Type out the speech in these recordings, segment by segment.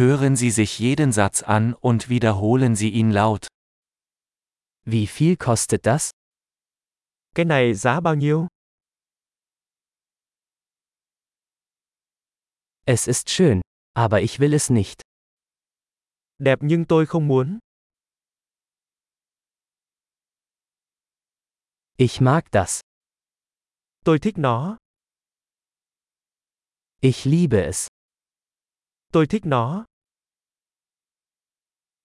Hören Sie sich jeden Satz an und wiederholen Sie ihn laut. Wie viel kostet das? Cái này giá bao nhiêu? Es ist schön, aber ich will es nicht. Đẹp nhưng tôi không muốn. Ich mag das. Tôi thích nó. Ich liebe es. Tôi thích nó.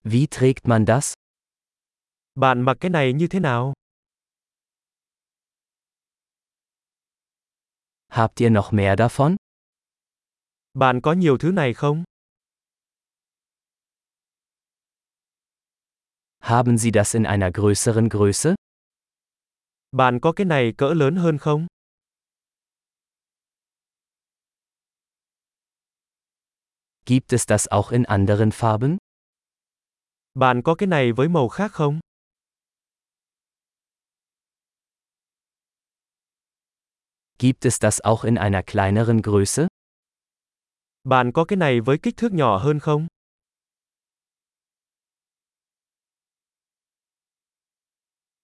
Wie trägt man das? Bạn mặc cái này như thế nào? Habt ihr noch mehr davon? Bạn có nhiều thứ này không? Haben Sie das in einer größeren Größe? Bạn có cái này cỡ lớn hơn không? Gibt es das auch in anderen Farben? Bạn có cái này với màu khác không? Gibt es das auch in einer kleineren Größe? Bạn có cái này với kích thước nhỏ hơn không?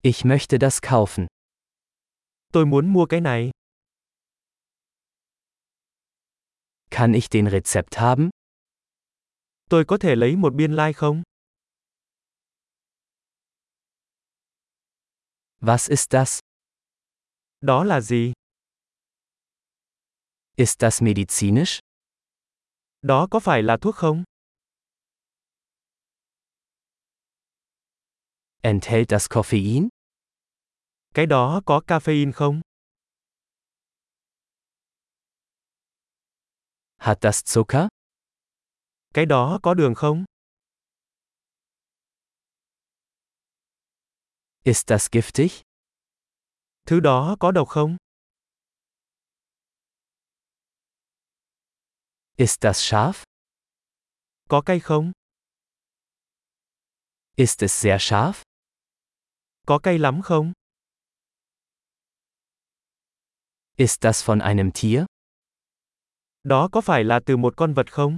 Ich möchte das kaufen. Tôi muốn mua cái này. Kann ich den Rezept haben? Tôi có thể lấy một biên lai like không? Was ist das? Đó là gì? Ist das medizinisch? Đó có phải là thuốc không? Enthält das Koffein? Cái đó có caffeine không? Hat das Zucker? Cái đó có đường không? Ist das giftig? Thứ đó có độc không? Ist das scharf? Có cay không? Ist es sehr scharf? Có cay lắm không? Ist das von einem Tier? Đó có phải là từ một con vật không?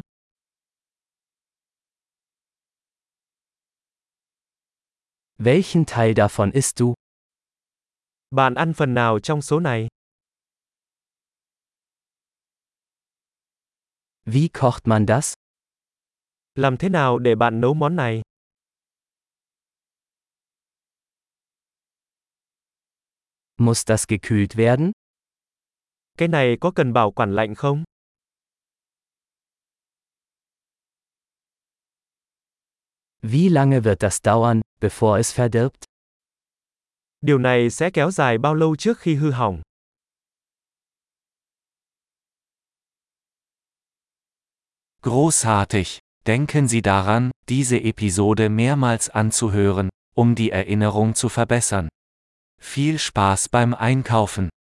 Welchen Teil davon isst du? Bạn ăn phần nào trong số này? Wie kocht man das? Làm thế nào để bạn nấu món này? Muss das gekühlt werden? Cái này có cần bảo quản lạnh không? Wie lange wird das dauern, bevor es verdirbt? Điều này sẽ kéo dài bao lâu trước khi hư hỏng? Großartig! Denken Sie daran, diese Episode mehrmals anzuhören, um die Erinnerung zu verbessern. Viel Spaß beim Einkaufen!